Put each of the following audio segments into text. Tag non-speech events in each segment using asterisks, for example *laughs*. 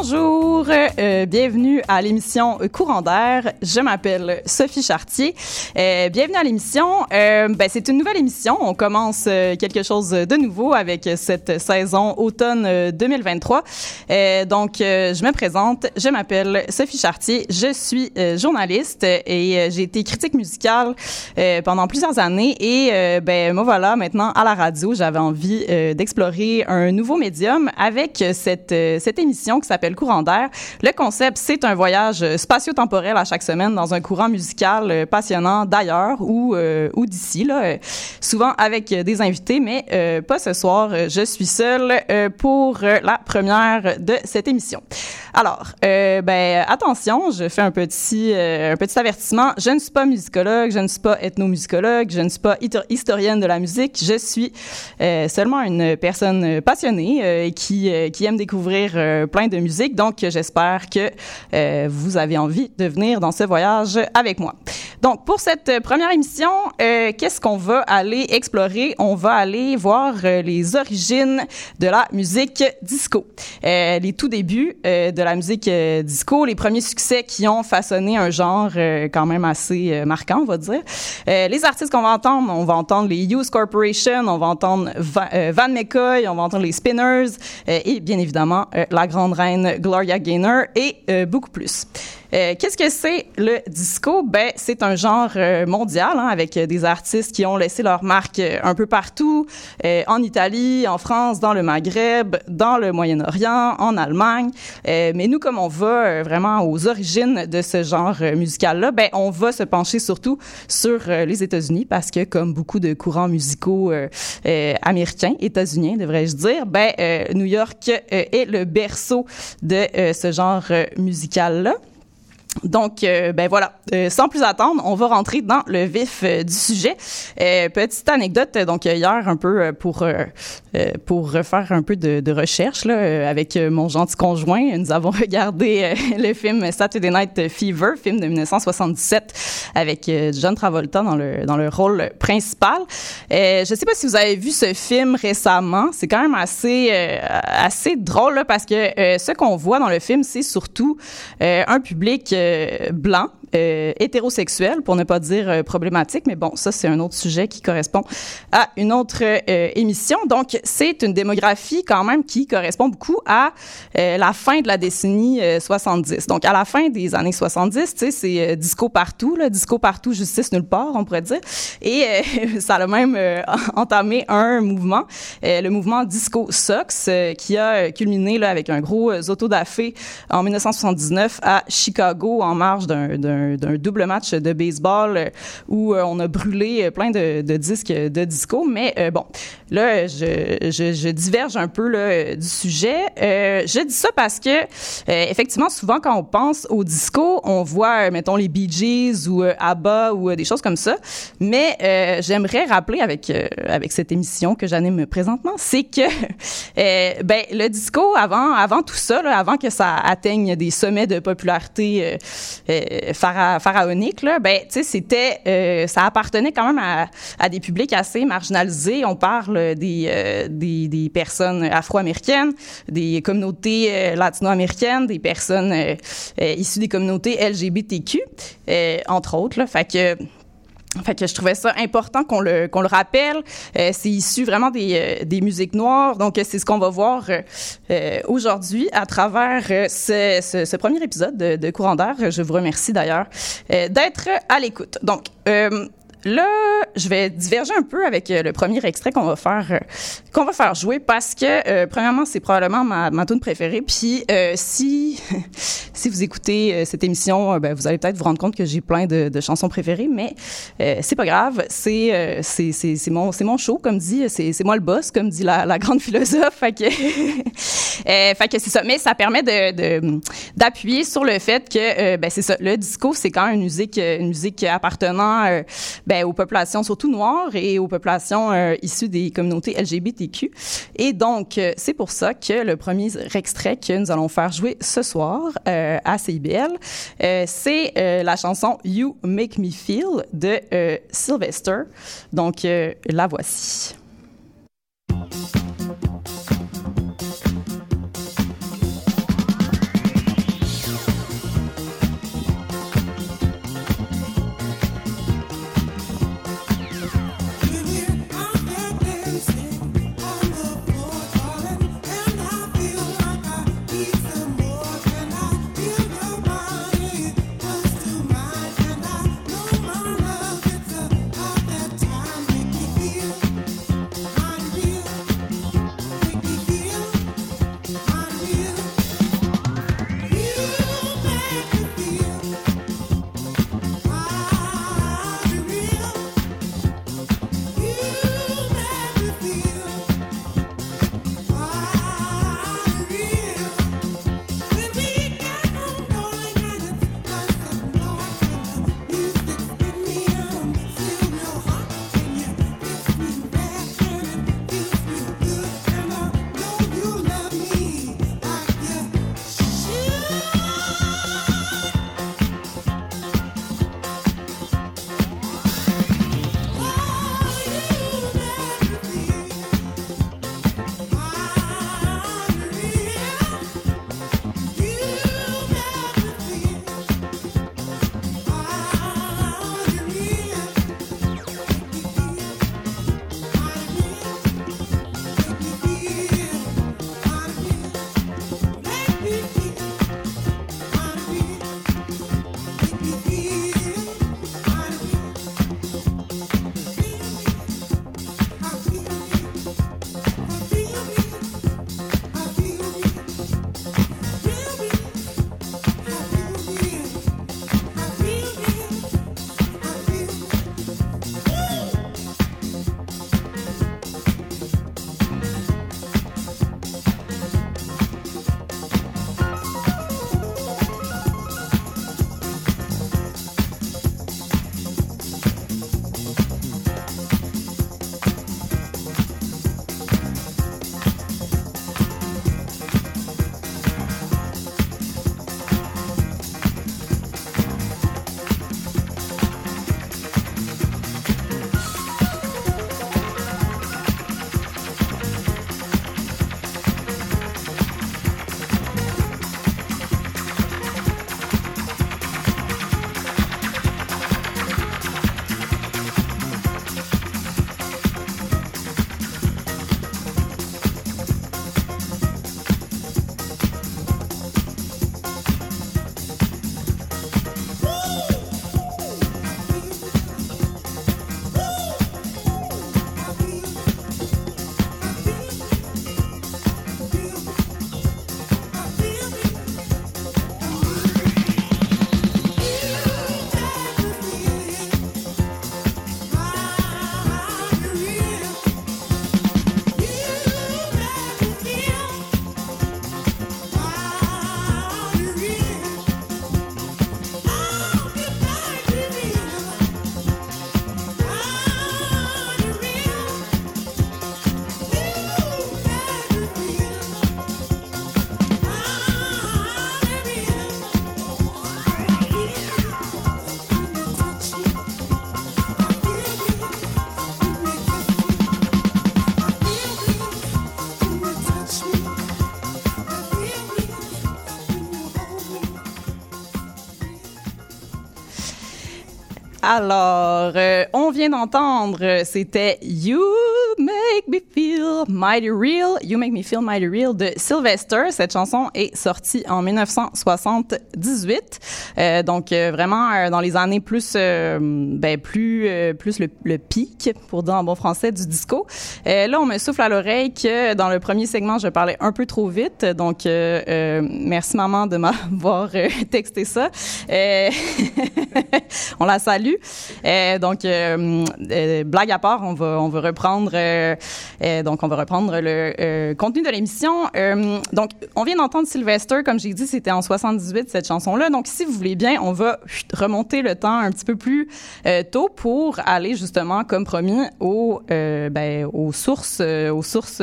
Bonjour, euh, bienvenue à l'émission Courant d'air. Je m'appelle Sophie Chartier. Euh, bienvenue à l'émission. Euh, ben, c'est une nouvelle émission. On commence euh, quelque chose de nouveau avec cette saison automne 2023. Euh, donc, euh, je me présente. Je m'appelle Sophie Chartier. Je suis journaliste et j'ai été critique musicale pendant plusieurs années. Et ben, moi voilà, maintenant à la radio, j'avais envie d'explorer un nouveau médium avec cette cette émission qui s'appelle Courant d'air. Le concept, c'est un voyage spatio-temporel à chaque semaine dans un courant musical euh, passionnant d'ailleurs ou, euh, ou d'ici, là, euh, souvent avec des invités, mais pas ce soir. Je suis seule pour la première de cette émission. Alors, ben attention, je fais un petit un petit avertissement. Je ne suis pas musicologue, je ne suis pas ethnomusicologue, je ne suis pas historienne de la musique. Je suis seulement une personne passionnée qui qui aime découvrir plein de musique. Donc, j'espère que euh, vous avez envie de venir dans ce voyage avec moi. Donc, pour cette première émission, euh, qu'est-ce qu'on va aller explorer? On va aller voir euh, les origines de la musique disco. Euh, les tout débuts euh, de la musique euh, disco, les premiers succès qui ont façonné un genre euh, quand même assez euh, marquant, on va dire. Euh, les artistes qu'on va entendre, on va entendre les Hughes Corporation, on va entendre Van, euh, Van McCoy, on va entendre les Spinners euh, et bien évidemment euh, la grande reine Gloria Gaynor et euh, beaucoup plus. Euh, Qu'est-ce que c'est le disco? Ben, c'est un genre euh, mondial hein, avec euh, des artistes qui ont laissé leur marque un peu partout, euh, en Italie, en France, dans le Maghreb, dans le Moyen-Orient, en Allemagne. Euh, mais nous, comme on va vraiment aux origines de ce genre musical-là, ben, on va se pencher surtout sur les États-Unis parce que, comme beaucoup de courants musicaux américains, états-uniens, devrais-je dire, ben, New York est le berceau de ce genre musical-là. Donc, euh, ben voilà, euh, sans plus attendre, on va rentrer dans le vif euh, du sujet. Euh, petite anecdote, donc hier un peu pour euh, pour refaire un peu de, de recherche là, euh, avec euh, mon gentil conjoint, nous avons *laughs* regardé euh, *laughs* le film Saturday Night Fever, film de 1977 avec John Travolta dans le dans le rôle principal. Euh, je sais pas si vous avez vu ce film récemment, c'est quand même assez euh, assez drôle là, parce que ce qu'on voit dans le film, c'est surtout un public blanc, euh, hétérosexuel, pour ne pas dire euh, problématique, mais bon, ça c'est un autre sujet qui correspond à une autre euh, émission. Donc, c'est une démographie quand même qui correspond beaucoup à euh, la fin de la décennie euh, 70. Donc, à la fin des années 70, tu sais, c'est disco partout, là, disco partout, justice nulle part, on pourrait dire. Et *laughs* ça a même *laughs* entamé un mouvement, le mouvement Disco Sox, qui a culminé là, avec un gros euh, autodafé en 1979 à Chicago en marge d'un, d'un, double match de baseball euh, où euh, on a brûlé euh, plein de, disques de disco. Mais bon, là, je, je, diverge un peu du sujet. Je dis ça parce que, effectivement, souvent quand on pense au disco, on voit, mettons, les Bee Gees ou ABBA ou des choses comme ça. Mais j'aimerais rappeler avec avec cette émission que j'anime présentement, c'est que *laughs* ben le disco avant avant tout ça, avant que ça atteigne des sommets de popularité phara- pharaoniques, là, ben c'était euh, ça appartenait quand même à, des publics assez marginalisés. On parle des euh, des, personnes afro-américaines, des communautés euh, latino-américaines, des personnes issues des communautés LGBTQ, entre autres. Là, fait que fait que je trouvais ça important qu'on le qu'on le rappelle. Euh, c'est issu vraiment des euh, des musiques noires, donc euh, c'est ce qu'on va voir euh, euh, aujourd'hui à travers ce, ce, ce premier épisode de, de Courant d'air. Je vous remercie d'ailleurs d'être à l'écoute. Donc Là, je vais diverger un peu avec euh, le premier extrait qu'on va faire euh, qu'on va faire jouer parce que euh, premièrement, c'est probablement ma ma tune préférée. Puis euh, si *laughs* si vous écoutez euh, cette émission, ben, vous allez peut-être vous rendre compte que j'ai plein de, de chansons préférées, mais euh, c'est pas grave. C'est c'est c'est mon c'est mon show comme dit. C'est c'est moi le boss comme dit la, la grande philosophe. Fait que *laughs* fait que c'est ça. Mais ça permet de d'appuyer sur le fait que ben c'est ça. Le disco, c'est quand même une musique une musique appartenant euh, ben, aux populations surtout noires et aux populations euh, issues des communautés LGBTQ. Et donc, euh, c'est pour ça que le premier extrait que nous allons faire jouer ce soir euh, à CIBL, c'est la chanson You Make Me Feel de Sylvester. Donc, la voici. Alors, euh, on vient d'entendre, c'était You Make Me Feel Mighty Real, You Make Me Feel Mighty Real de Sylvester. Cette chanson est sortie en 1978, euh, donc euh, vraiment euh, dans les années plus, ben plus, plus le, le, pic, pour dire en bon français, du disco. là, on me souffle à l'oreille que dans le premier segment, je parlais un peu trop vite, donc merci maman de *laughs* m'avoir texté ça. *laughs* on la salue. Euh, donc, euh, euh, blague à part, on va, on va reprendre, donc on va reprendre le contenu de l'émission. donc, on vient d'entendre Sylvester, comme j'ai dit, c'était en 78 cette chanson-là. Donc, si vous voulez bien, on va remonter le temps un petit peu plus tôt pour aller justement, comme promis, aux, ben, aux sources, aux sources,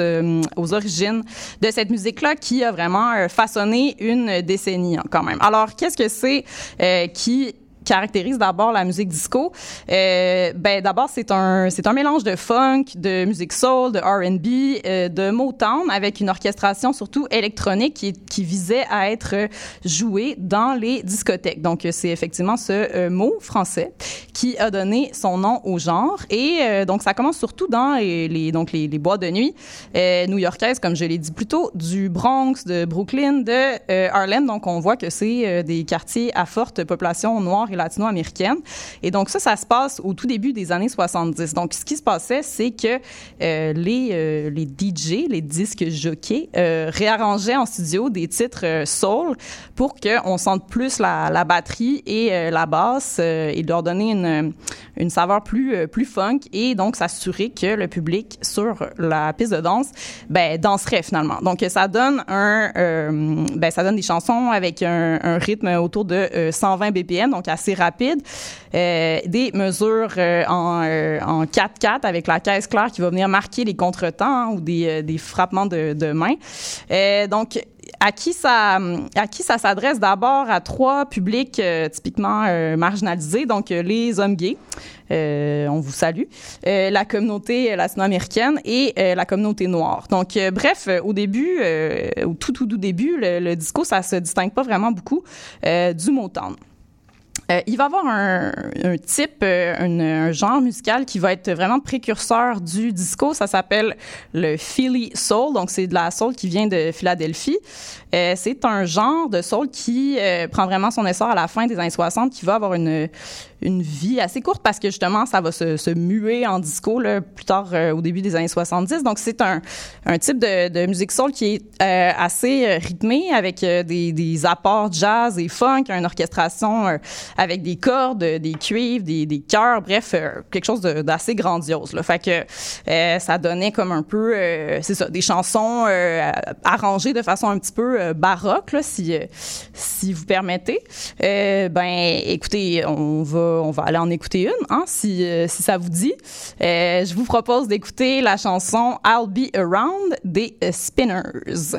aux origines de cette musique-là qui a vraiment façonné une décennie hein, quand même. Alors, qu'est-ce que c'est qui caractérise d'abord la musique disco, euh, ben d'abord c'est un c'est un mélange de funk, de musique soul, de R&B, euh, de Motown avec une orchestration surtout électronique qui, qui visait à être jouée dans les discothèques. Donc c'est effectivement ce euh, mot français qui a donné son nom au genre et euh, donc ça commence surtout dans les, les donc les, les, boîtes de nuit new-yorkaises comme je l'ai dit plus tôt, du Bronx, de Brooklyn, de Harlem. Donc on voit que c'est des quartiers à forte population noire et latino-américaine. Et donc ça, ça se passe au tout début des années 70. Donc ce qui se passait, c'est que euh, les, euh, les DJ, les disques jockeys, euh, réarrangeaient en studio des titres euh, soul pour qu'on sente plus la, batterie et la basse et leur donner une, une saveur plus, plus funk et donc s'assurer que le public sur la piste de danse ben, danserait finalement. Donc ça donne un ben, ça donne des chansons avec un, un rythme autour de 120 BPM, donc assez rapide. Euh, des mesures euh, en, euh, en 4-4 avec la caisse claire qui va venir marquer les contretemps hein, ou des, frappements de, main. donc, à qui ça s'adresse? D'abord à trois publics euh, typiquement euh, marginalisés donc euh, les hommes gays. On vous salue. La communauté latino-américaine et la communauté noire. Donc bref au début au tout tout début le, le, disco ça se distingue pas vraiment beaucoup du Motown euh, il va avoir un, un type, euh, un, un, genre musical qui va être vraiment précurseur du disco. Ça s'appelle le Philly Soul. Donc, c'est de la soul qui vient de Philadelphie. Euh, c'est un genre de soul qui euh, prend vraiment son essor à la fin des années 60, qui va avoir une, une vie assez courte parce que justement, ça va se, se muer en disco là, plus tard euh, au début des années 70. Donc, c'est un, un type de, de musique soul qui est euh, assez rythmé avec euh, des, des apports jazz et funk, une orchestration euh, avec des cordes, des cuivres, des, des chœurs, bref, quelque chose d'assez grandiose. Là. Fait que ça donnait comme un peu, c'est ça, des chansons arrangées de façon un petit peu baroque, là, si, si vous permettez. ben, écoutez, on va aller en écouter une, hein, si, euh, si ça vous dit. Euh, je vous propose d'écouter la chanson I'll Be Around des Spinners.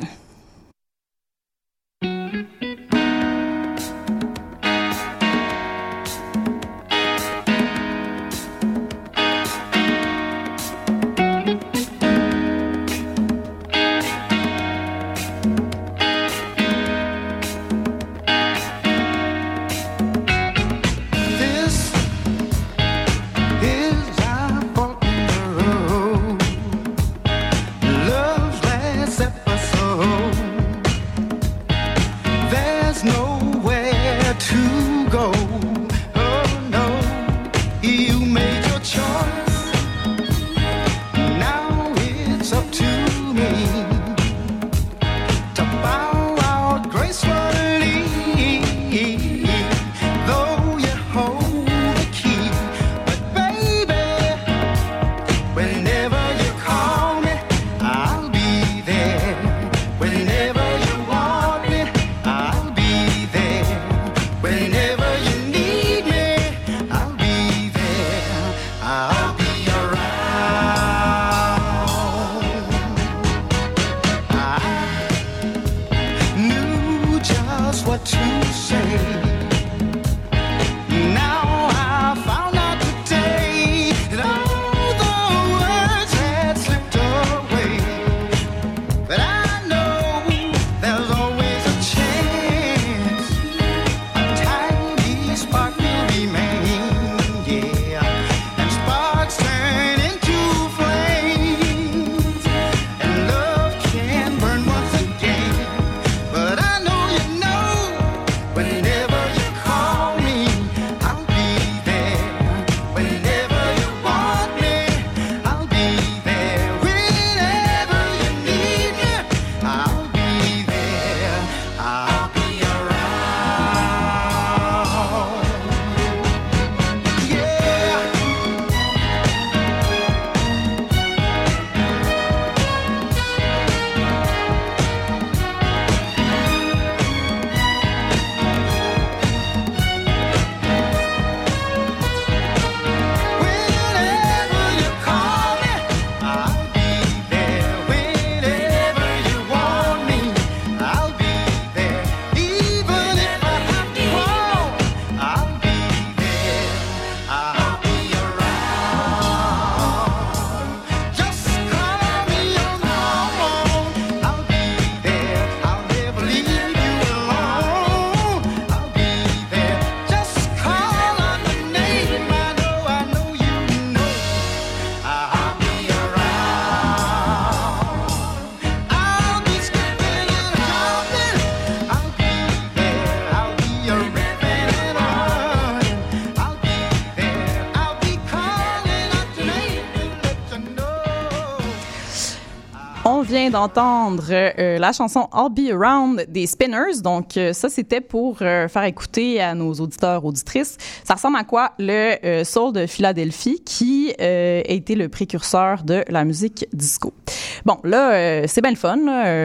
D'entendre euh, la chanson I'll Be Around des Spinners. Donc, euh, ça, c'était pour euh, faire écouter à nos auditeurs, auditrices. Ça ressemble à quoi? Le Soul de Philadelphie, qui a été le précurseur de la musique disco? Bon, là, c'est bien le fun,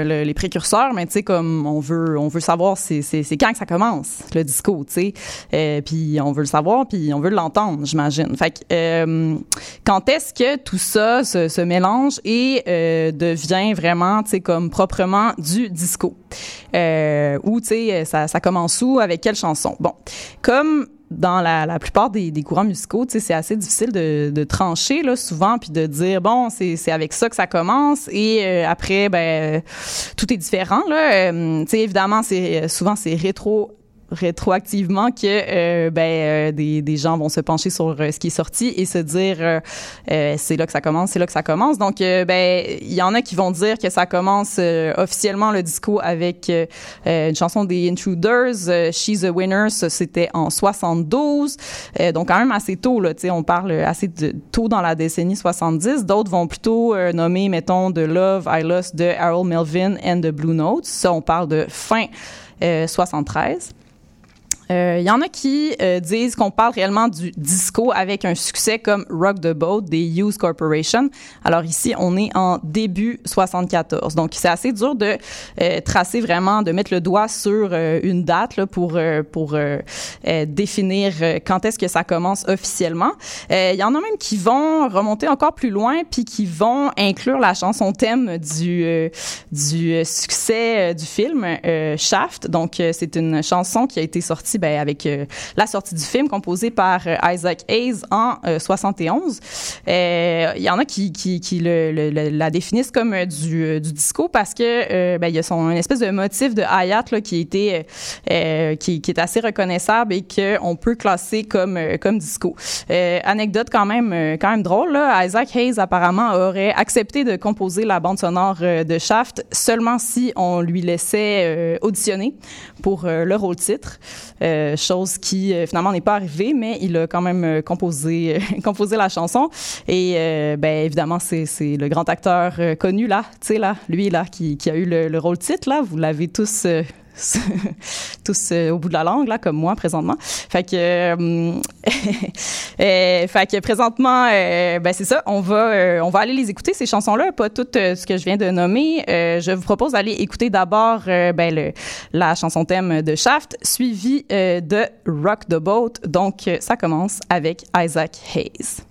les précurseurs, mais tu sais, comme on veut, on veut savoir c'est, quand que ça commence, le disco, tu sais. puis on veut le savoir, puis on veut l'entendre, j'imagine. Fait que, quand est-ce que tout ça se mélange et devient vraiment, sais, comme proprement du disco. Euh, ou, tu sais, ça, ça commence où, avec quelle chanson? Bon, comme dans la, la plupart des, des courants musicaux, c'est assez difficile de, de trancher là souvent puis de dire bon c'est avec ça que ça commence et euh, après ben tout est différent là. Euh, évidemment c'est souvent c'est rétro rétroactivement que euh, ben euh, des, des gens vont se pencher sur euh, ce qui est sorti et se dire c'est là que ça commence, c'est là que ça commence. Donc ben il y en a qui vont dire que ça commence officiellement le disco avec une chanson des Intruders, She's a Winner, c'était en 72. donc quand même assez tôt là, tu on parle assez tôt dans la décennie 70. D'autres vont plutôt nommer mettons de Love I Lost de Harold Melvin and the Blue Notes. Ça on parle de fin 73. Il euh, y en a qui euh, disent qu'on parle réellement du disco avec un succès comme Rock the Boat des Hughes Corporation. Alors ici, on est en début 74. Donc c'est assez dur de euh, tracer vraiment, de mettre le doigt sur une date pour pour définir quand est-ce que ça commence officiellement. Il y en a même qui vont remonter encore plus loin puis qui vont inclure la chanson thème du du succès du film Shaft. Donc c'est une chanson qui a été sortie ben, avec euh, la sortie du film composé par euh, Isaac Hayes en 71. Euh, il y en a qui, qui le, la définissent comme du, disco parce que ben, y a son une espèce de motif de là, qui était qui, est assez reconnaissable et que on peut classer comme disco. anecdote quand même quand même drôle Isaac Hayes apparemment aurait accepté de composer la bande sonore de Shaft seulement si on lui laissait auditionner pour le rôle titre. Euh, chose qui euh, finalement n'est pas arrivée, mais il a quand même euh, composé *laughs* composé la chanson. Et ben évidemment, c'est c'est le grand acteur connu là, tu sais là, lui là qui, qui a eu le, le rôle titre là. Vous l'avez tous *laughs* tous euh, au bout de la langue là comme moi présentement. Fait que euh, *laughs* euh, fait que présentement ben c'est ça. On va on va aller les écouter ces chansons là pas toutes ce que je viens de nommer. Je vous propose d'aller écouter d'abord ben le, la chanson thème de Shaft suivi de Rock the Boat. Donc ça commence avec Isaac Hayes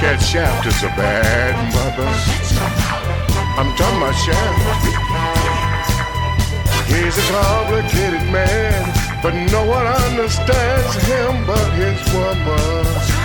that Shaft is a bad mother. I'm talking about Shaft. He's a complicated man, but no one understands him but his woman.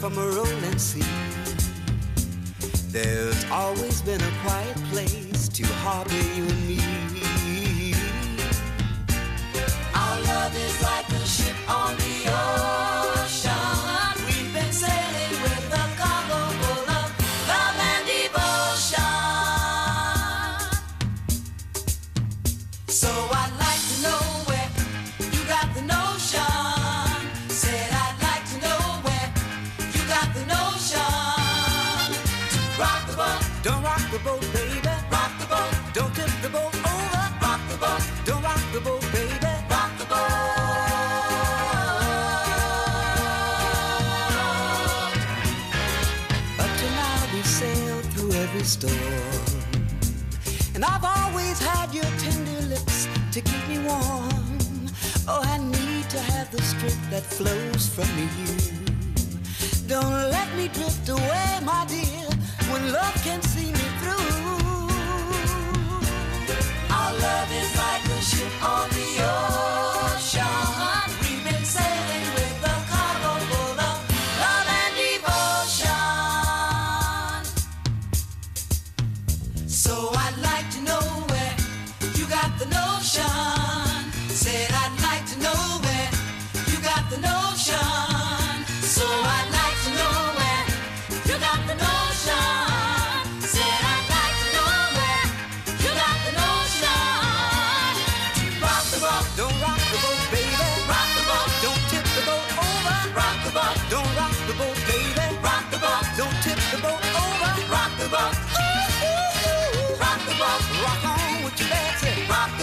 from a rolling sea. There's always been a quiet place to harbor you and me. that flows from you. Don't let me drift away, my dear, when love can see me through. Our love is like a ship on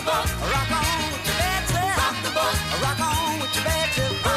boat, rock on with your bad self. Rock the boat, rock on with your bad self.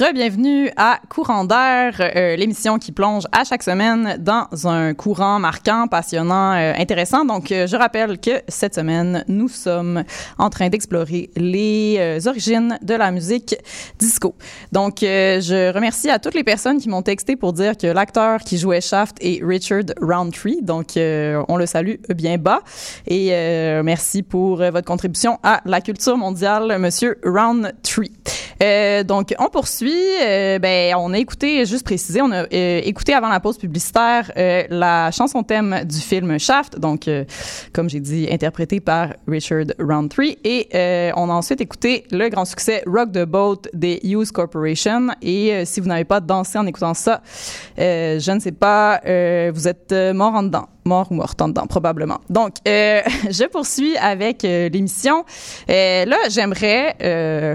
Re-bienvenue à Courant d'air, euh, l'émission qui plonge à chaque semaine dans un courant marquant, passionnant, euh, intéressant. Donc, euh, je rappelle que cette semaine, nous sommes en train d'explorer les origines de la musique disco. Donc, je remercie à toutes les personnes qui m'ont texté pour dire que l'acteur qui jouait Shaft est Richard Roundtree. Donc, on le salue bien bas. Et merci pour votre contribution à la culture mondiale, Monsieur Roundtree. Donc, on poursuit. Euh, ben, on a écouté, juste préciser, on a euh, écouté avant la pause publicitaire euh, la chanson thème du film Shaft, donc, euh, comme j'ai dit, interprétée par Richard Roundtree. Et on a ensuite écouté le grand succès Rock the Boat des Hughes Corporation. Et si vous n'avez pas dansé en écoutant ça, je ne sais pas, vous êtes mort en dedans mort ou morte en dedans, probablement. Donc, euh, *laughs* je poursuis avec euh, l'émission. Euh, là, j'aimerais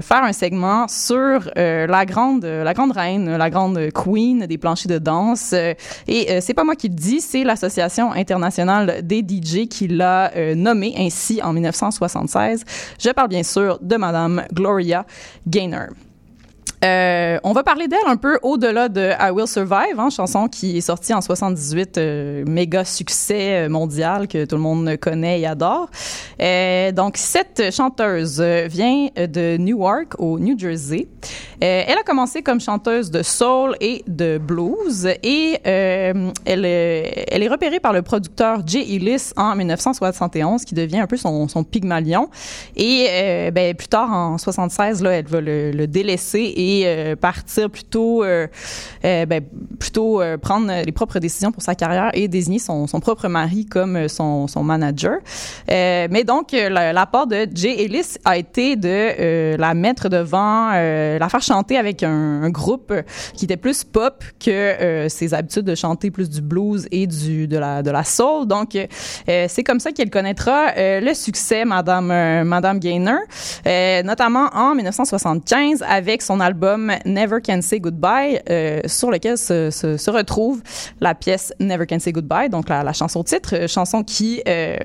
faire un segment sur la grande, reine, la grande queen des planchers de danse. Et c'est pas moi qui le dis, c'est l'association internationale des DJ qui l'a nommée ainsi en 1976. Je parle bien sûr de Madame Gloria Gaynor. Euh, on va parler d'elle un peu au-delà de I Will Survive, hein, chanson qui est sortie en 78, euh, méga succès euh, mondial que tout le monde connaît et adore. Euh, donc cette chanteuse euh, vient de Newark au New Jersey. Elle a commencé comme chanteuse de soul et de blues et elle, elle est repérée par le producteur Jay Ellis en 1971 qui devient un peu son, son pygmalion et ben, plus tard en 76 là elle va le, le délaisser et euh, partir plutôt euh, euh, ben, plutôt prendre les propres décisions pour sa carrière et désigner son, son propre mari comme son, son manager mais donc la- l'apport de Jay Ellis a été de la mettre devant la faire chanter avec un, un groupe qui était plus pop que ses habitudes de chanter plus du blues et du de la de la soul. Donc c'est comme ça qu'elle connaîtra le succès Madame Madame Gaynor, notamment en 1975 avec son album Never Can Say Goodbye, euh, sur lequel se, retrouve la pièce Never Can Say Goodbye, donc la, la chanson titre, euh, chanson qui, euh,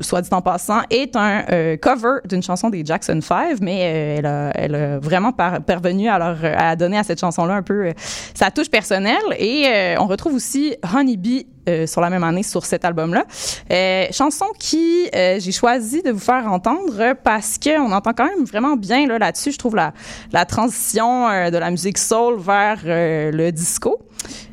soit dit en passant, est un cover d'une chanson des Jackson 5, mais elle, a, vraiment par, parvenu à, à donner à cette chanson-là un peu sa touche personnelle. Et on retrouve aussi Honey Bee euh, sur la même année sur cet album-là. Euh, chanson qui euh, j'ai choisi de vous faire entendre parce que on entend quand même vraiment bien là là-dessus. Je trouve la la transition euh, de la musique soul vers euh, le disco.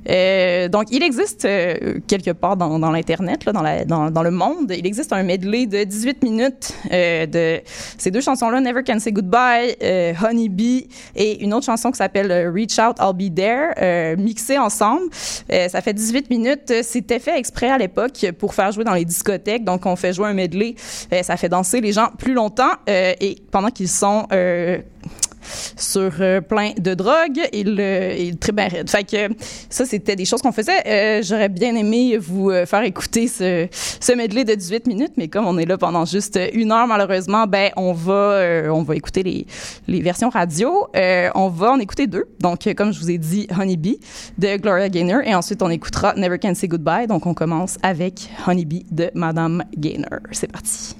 Euh, donc, il existe euh, quelque part dans, dans l'internet, dans, dans, le monde, il existe un medley de 18 minutes euh, de ces deux chansons-là, Never Can Say Goodbye, euh, Honey Bee, et une autre chanson qui s'appelle euh, Reach Out, I'll Be There, euh, mixées ensemble. Ça fait 18 minutes. C'était fait exprès à l'époque pour faire jouer dans les discothèques. Donc, on fait jouer un medley. Ça fait danser les gens plus longtemps et pendant qu'ils sont sur euh, plein de drogues et le, et le. Fait que ça, c'était des choses qu'on faisait. Euh, J'aurais bien aimé vous euh, faire écouter ce, ce medley de 18 minutes, mais comme on est là pendant juste une heure, malheureusement, ben on va on va écouter les, les versions radio. On va en écouter deux. Donc, comme je vous ai dit, Honeybee de Gloria Gaynor et ensuite on écoutera Never Can Say Goodbye. Donc, on commence avec Honeybee de Madame Gaynor. C'est parti.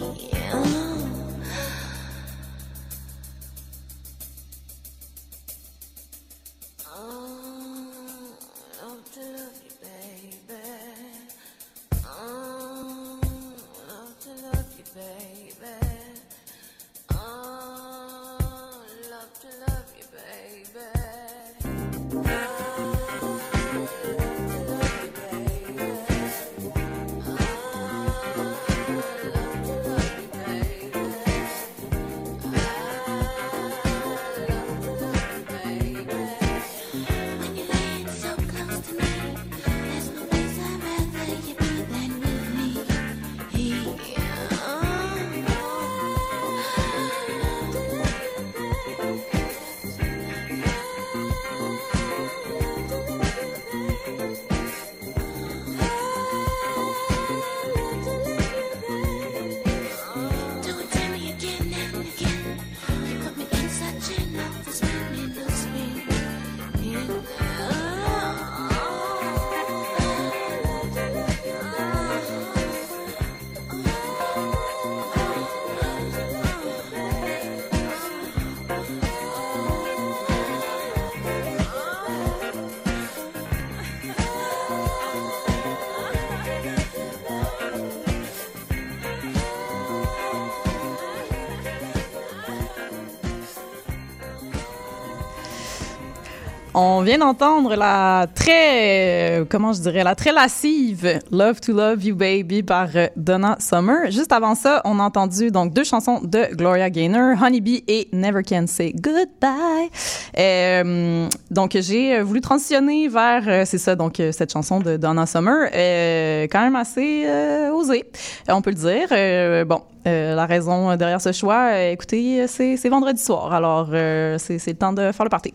Yeah. On vient d'entendre la très, euh, comment je dirais, la très lascive Love to Love You Baby par euh, Donna Summer. Juste avant ça, on a entendu donc deux chansons de Gloria Gaynor, Honeybee et Never Can Say Goodbye. Euh, donc j'ai voulu transitionner vers, c'est ça, donc cette chanson de Donna Summer, quand même assez osée, on peut le dire. Bon, euh, la raison derrière ce choix, euh, écoutez, c'est c'est vendredi soir, alors euh, c'est c'est le temps de faire le party.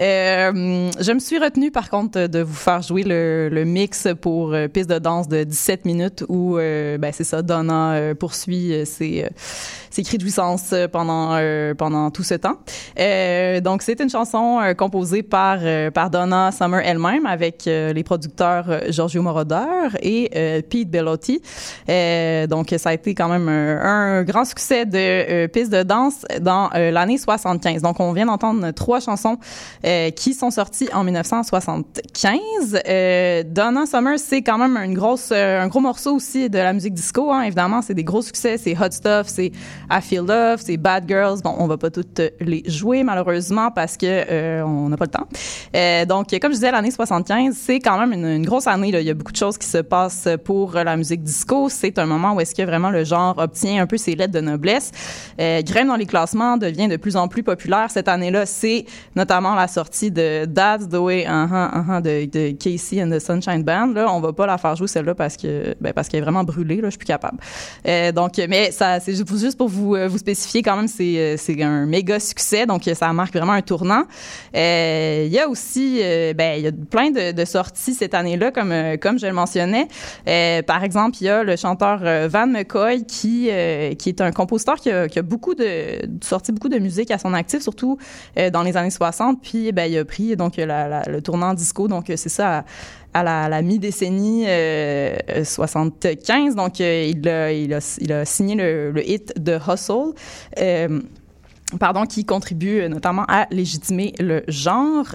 Euh, je me suis retenue par contre de vous faire jouer le, le mix pour euh, piste de danse de 17 minutes où euh, ben c'est ça, Donna poursuit ses, ses cris de jouissance pendant pendant tout ce temps. Donc c'est une chanson composée par par Donna Summer elle-même avec les producteurs Giorgio Moroder et Pete Bellotti. Donc ça a été quand même un, un grand succès de euh, piste de danse dans euh, l'année 75. Donc on vient d'entendre trois chansons euh, qui sont sorties en 1975. Euh, Donna Summer c'est quand même une grosse euh, un gros morceau aussi de la musique disco. Hein, évidemment c'est des gros succès, c'est Hot Stuff, c'est I Feel Love, c'est Bad Girls. Bon on va pas toutes les jouer malheureusement parce que on n'a pas le temps. Donc comme je disais l'année 75 c'est quand même une, grosse année. Il y a beaucoup de choses qui se passent pour la musique disco. C'est un moment où est-ce que vraiment le genre obtient un peu ses lettres de noblesse. Euh, dans les classements, devient de plus en plus populaire. Cette année-là, c'est notamment la sortie de That's the Way uh-huh, uh-huh, de, Casey and the Sunshine Band. Là, on va pas la faire jouer celle-là parce que ben, parce qu'elle est vraiment brûlée. Là, je suis plus capable. Euh, donc, mais ça, c'est juste pour vous euh, vous spécifier quand même, c'est euh, c'est un méga succès. Donc, ça marque vraiment un tournant. Il y a aussi, ben, y a plein de, de sorties cette année-là, comme comme je le mentionnais. Par exemple, il y a le chanteur Van McCoy qui euh, qui est un compositeur qui a, beaucoup de sorti beaucoup de musique à son actif, surtout euh, dans les années 60. Puis, ben, il a pris donc le tournant disco. Donc, euh, c'est ça, à la, mi-décennie euh, 75. Donc, il, a, signé le, hit de Hustle. Pardon, qui contribue notamment à légitimer le genre.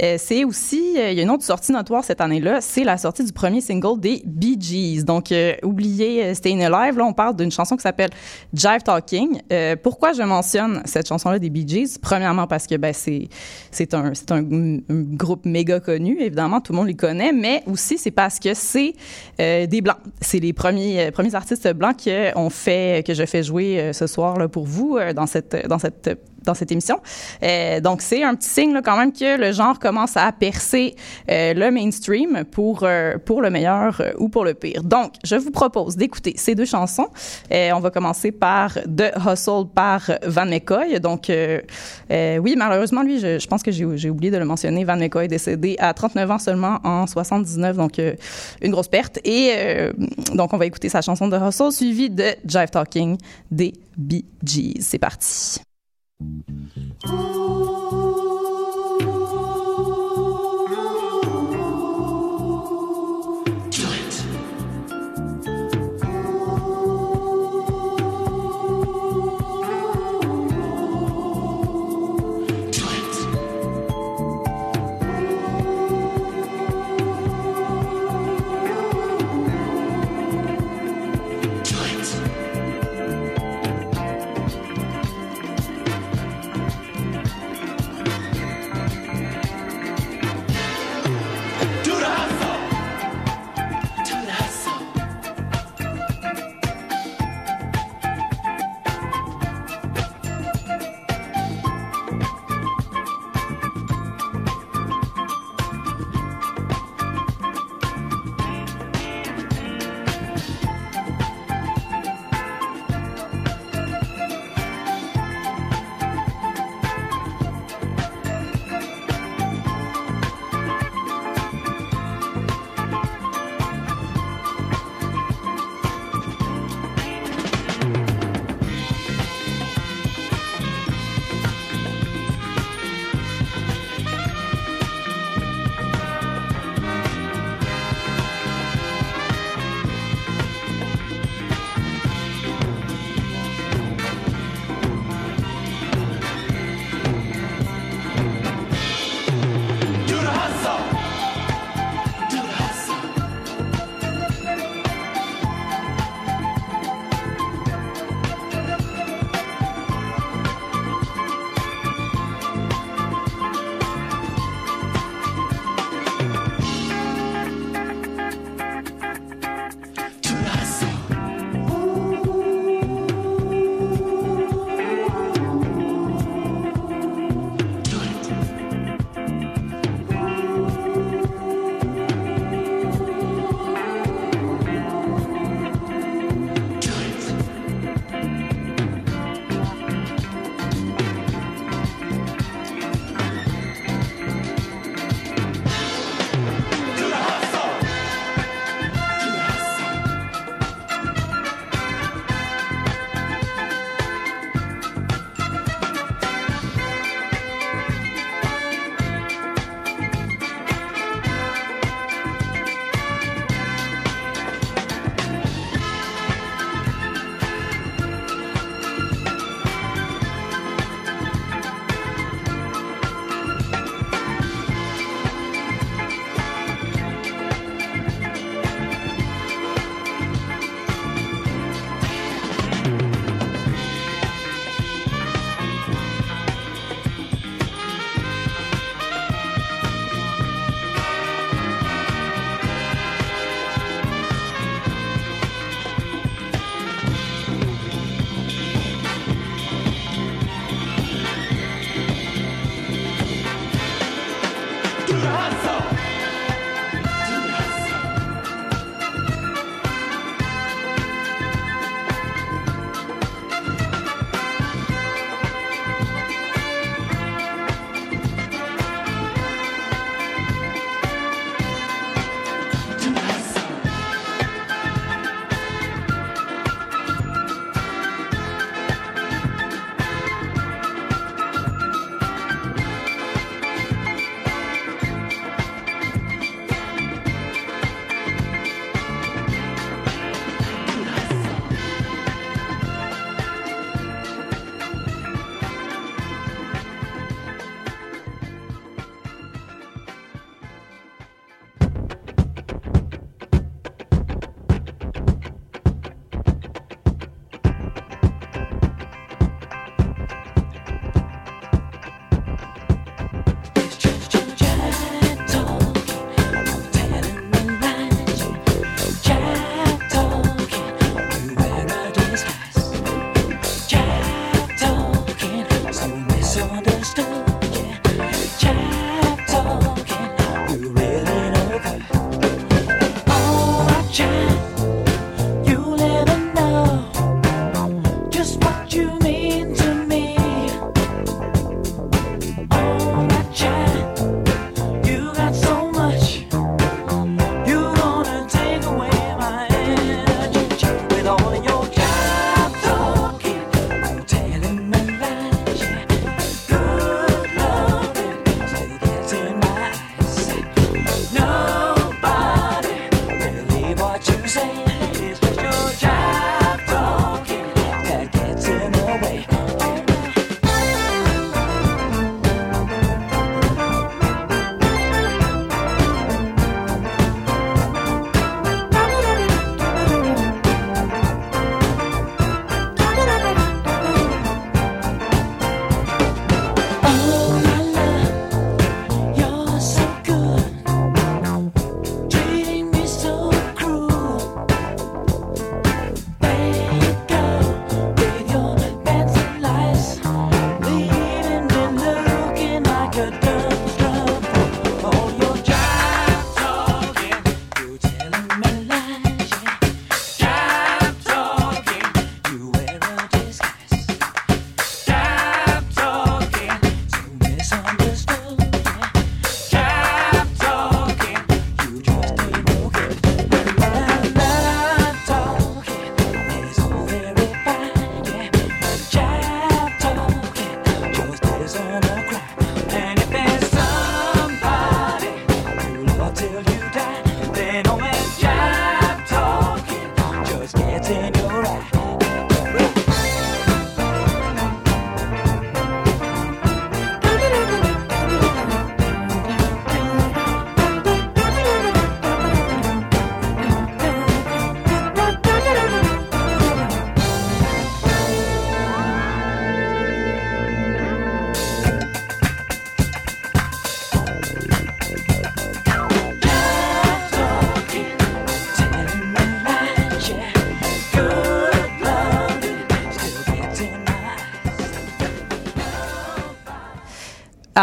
Euh, c'est aussi, euh, il y a une autre sortie notoire cette année-là, c'est la sortie du premier single des Bee Gees. Donc, euh, oubliez euh, Staying Alive, là, on parle d'une chanson qui s'appelle Jive Talking. Pourquoi je mentionne cette chanson-là des Bee Gees? Premièrement, parce que ben, c'est, un, groupe méga connu, évidemment, tout le monde les connaît, mais aussi c'est parce que c'est des Blancs. C'est les premiers, artistes blancs que, on fait, je fais jouer ce soir là, pour vous dans cette, dans cette dans cette émission. Euh, donc, c'est un petit signe là, quand même que le genre commence à percer euh, le mainstream pour, euh, pour le meilleur ou pour le pire. Donc, je vous propose d'écouter ces deux chansons. On va commencer par The Hustle par Van McCoy. Donc, oui, malheureusement, lui, je, je pense que j'ai oublié de le mentionner. Van McCoy est décédé à 39 ans seulement en 79, donc une grosse perte. Et donc, on va écouter sa chanson de Hustle suivie de Jive Talking des Bee Gees. C'est parti. Ooh.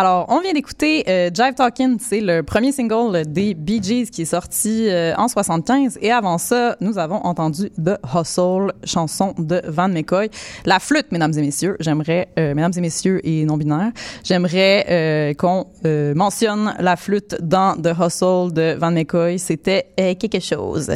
Alors, on vient d'écouter euh, Jive Talkin', c'est le premier single des Bee Gees qui est sorti euh, en 75. Et avant ça, nous avons entendu The Hustle, chanson de Van McCoy. La flûte, mesdames et messieurs, j'aimerais, euh, mesdames et messieurs et non-binaires, j'aimerais euh, qu'on euh, mentionne la flûte dans The Hustle de Van McCoy. C'était euh, quelque chose.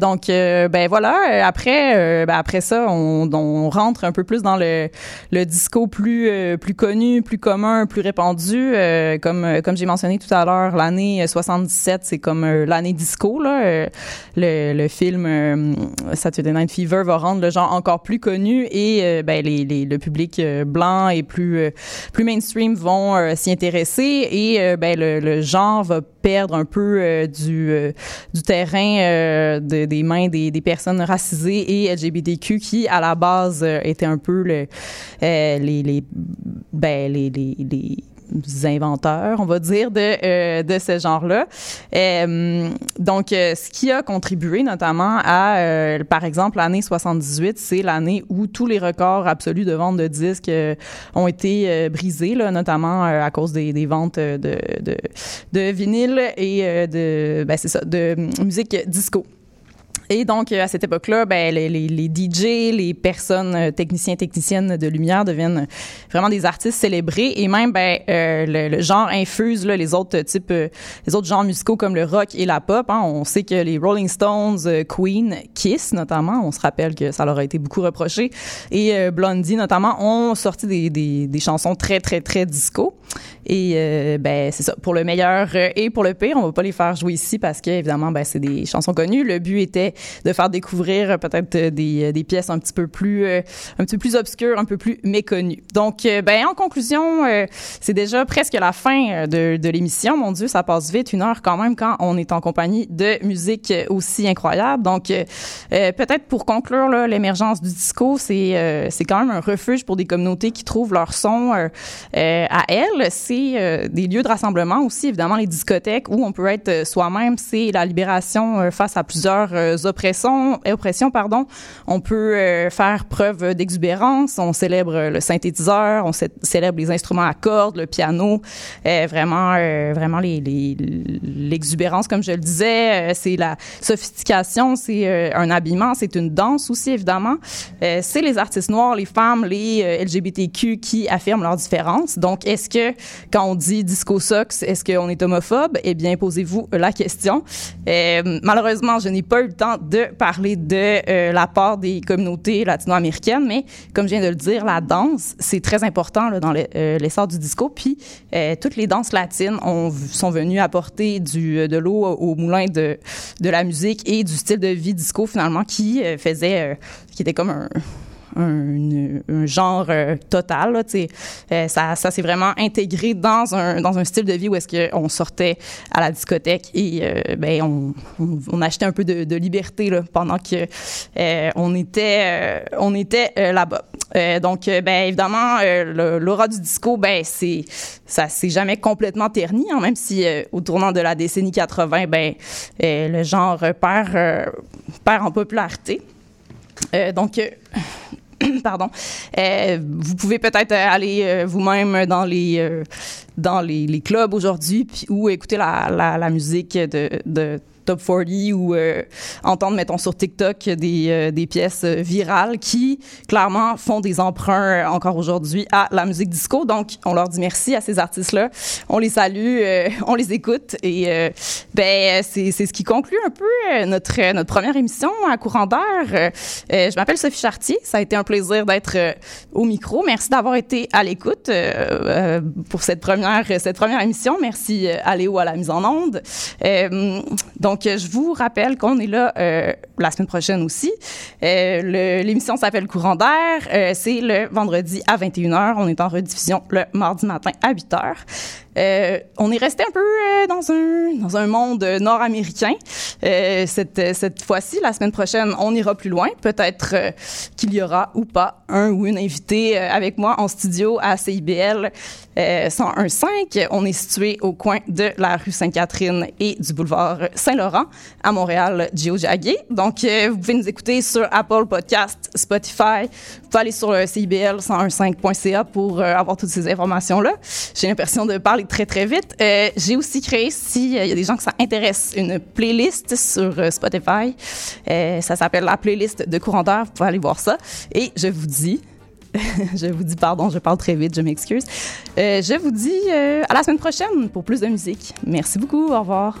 Donc, ben voilà, après, ben après ça, on, on rentre un peu plus dans le, le disco plus, plus connu, plus commun, plus répandu. Euh, comme euh, comme j'ai mentionné tout à l'heure, l'année euh, 77, c'est comme euh, l'année disco. Là. Le, le film Saturday Night Fever va rendre le genre encore plus connu et ben, les, les, le public blanc et plus, plus mainstream vont s'y intéresser et ben, le, le genre va perdre un peu du, du terrain de- des mains des, des personnes racisées et LGBTQ qui, à la base, étaient un peu le, les, les, ben, les, les, les inventeurs, on va dire, de, euh, de ce genre-là. Euh, donc, euh, ce qui a contribué notamment à, par exemple, l'année 78, c'est l'année où tous les records absolus de vente de disques ont été brisés, notamment à cause des, des ventes de, de, de vinyle et de, ben, ça, de musique disco. Et donc, euh, à cette époque-là, ben, les, les, les DJ, les personnes, euh, techniciens, techniciennes de lumière deviennent vraiment des artistes célébrés. Et même, ben, euh, le, le genre infuse là, les autres types, euh, les autres genres musicaux comme le rock et la pop. Hein. On sait que les Rolling Stones, Queen, Kiss notamment, on se rappelle que ça leur a été beaucoup reproché, et Blondie notamment, ont sorti des, des, des chansons très, très, très disco. Et euh, ben c'est ça pour le meilleur euh, et pour le pire, on va pas les faire jouer ici parce que évidemment ben c'est des chansons connues. Le but était de faire découvrir euh, peut-être euh, des, des pièces un petit peu plus un petit peu plus obscures, un peu plus méconnues. Donc ben en conclusion, c'est déjà presque la fin de, de l'émission. Mon Dieu, ça passe vite, une heure quand même quand on est en compagnie de musique aussi incroyable. Donc peut-être pour conclure là, l'émergence du disco, c'est c'est quand même un refuge pour des communautés qui trouvent leur son à elles. C'est euh, des lieux de rassemblement aussi, évidemment les discothèques où on peut être euh, soi-même. C'est la libération euh, face à plusieurs oppressions. Oppressions, pardon. On peut faire preuve d'exubérance. On célèbre le synthétiseur, on cé- célèbre les instruments à cordes, le piano. Vraiment, vraiment l'exubérance, comme je le disais, c'est la sophistication, c'est un habillement, c'est une danse aussi évidemment. C'est les artistes noirs, les femmes, les LGBTQ qui affirment leurs différences. Donc, est-ce que quand on dit disco socks, est-ce qu'on est homophobe? Eh bien, posez-vous la question. Euh, malheureusement, je n'ai pas eu le temps de parler de euh, la part des communautés latino-américaines, mais comme je viens de le dire, la danse, c'est très important dans le- euh, l'essor du disco. Puis, euh, toutes les danses latines ont, sont venues apporter de l'eau au moulin de, de la musique et du style de vie disco, finalement, qui faisait, qui était comme un un, genre euh, total. Là. Euh, ça, ça s'est vraiment intégré dans un, dans un style de vie où est-ce qu'on sortait à la discothèque et euh, ben, on, on, achetait un peu de, liberté là, pendant que euh, on était, on était là-bas. Donc, ben, évidemment, l'aura du disco, ben, c'est, ça s'est jamais complètement terni, hein, même si au tournant de la décennie 80, ben, le genre perd, perd en popularité. Euh, donc, *coughs* pardon, Euh, vous pouvez peut-être euh, aller euh, vous-même dans les euh, dans les, les clubs aujourd'hui, ou écouter la, la, la musique de, de Top 40 ou euh, entendre, mettons, sur TikTok des, euh, des pièces euh, virales qui, clairement, font des emprunts encore aujourd'hui à la musique disco. Donc, on leur dit merci à ces artistes-là. On les salue, on les écoute et ben, c'est ce qui conclut un peu notre, notre première émission à Courant d'air. Je m'appelle Sophie Chartier. Ça a été un plaisir d'être au micro. Merci d'avoir été à l'écoute pour cette première, cette première émission. Merci à Léo à la mise en onde. Euh, donc, je vous rappelle qu'on est là euh, la semaine prochaine aussi. Euh, L'émission s'appelle Courant d'air. Euh, C'est le vendredi à 21h. On est en rediffusion le mardi matin à 8h. Euh, on est resté un peu euh, dans un dans un monde euh, nord-américain. Cette cette fois-ci, la semaine prochaine, on ira plus loin. Peut-être qu'il y aura ou pas un ou une invité euh, avec moi en studio à CIBL euh, 101.5. On est situé au coin de la rue Sainte-Catherine et du boulevard Saint-Laurent à Montréal, Gio. Donc, vous pouvez nous écouter sur Apple Podcast, Spotify. Vous pouvez aller sur euh, CIBL 101.5.ca pour avoir toutes ces informations-là. J'ai l'impression de parler très, très vite. Euh, J'ai aussi créé, s'il y a des gens que ça intéresse, une playlist sur euh, Spotify. Euh, ça s'appelle la playlist de courant. Vous pouvez aller voir ça. Et je vous dis, *laughs* je vous dis pardon, je parle très vite, je m'excuse. Euh, je vous dis euh, à la semaine prochaine pour plus de musique. Merci beaucoup, au revoir.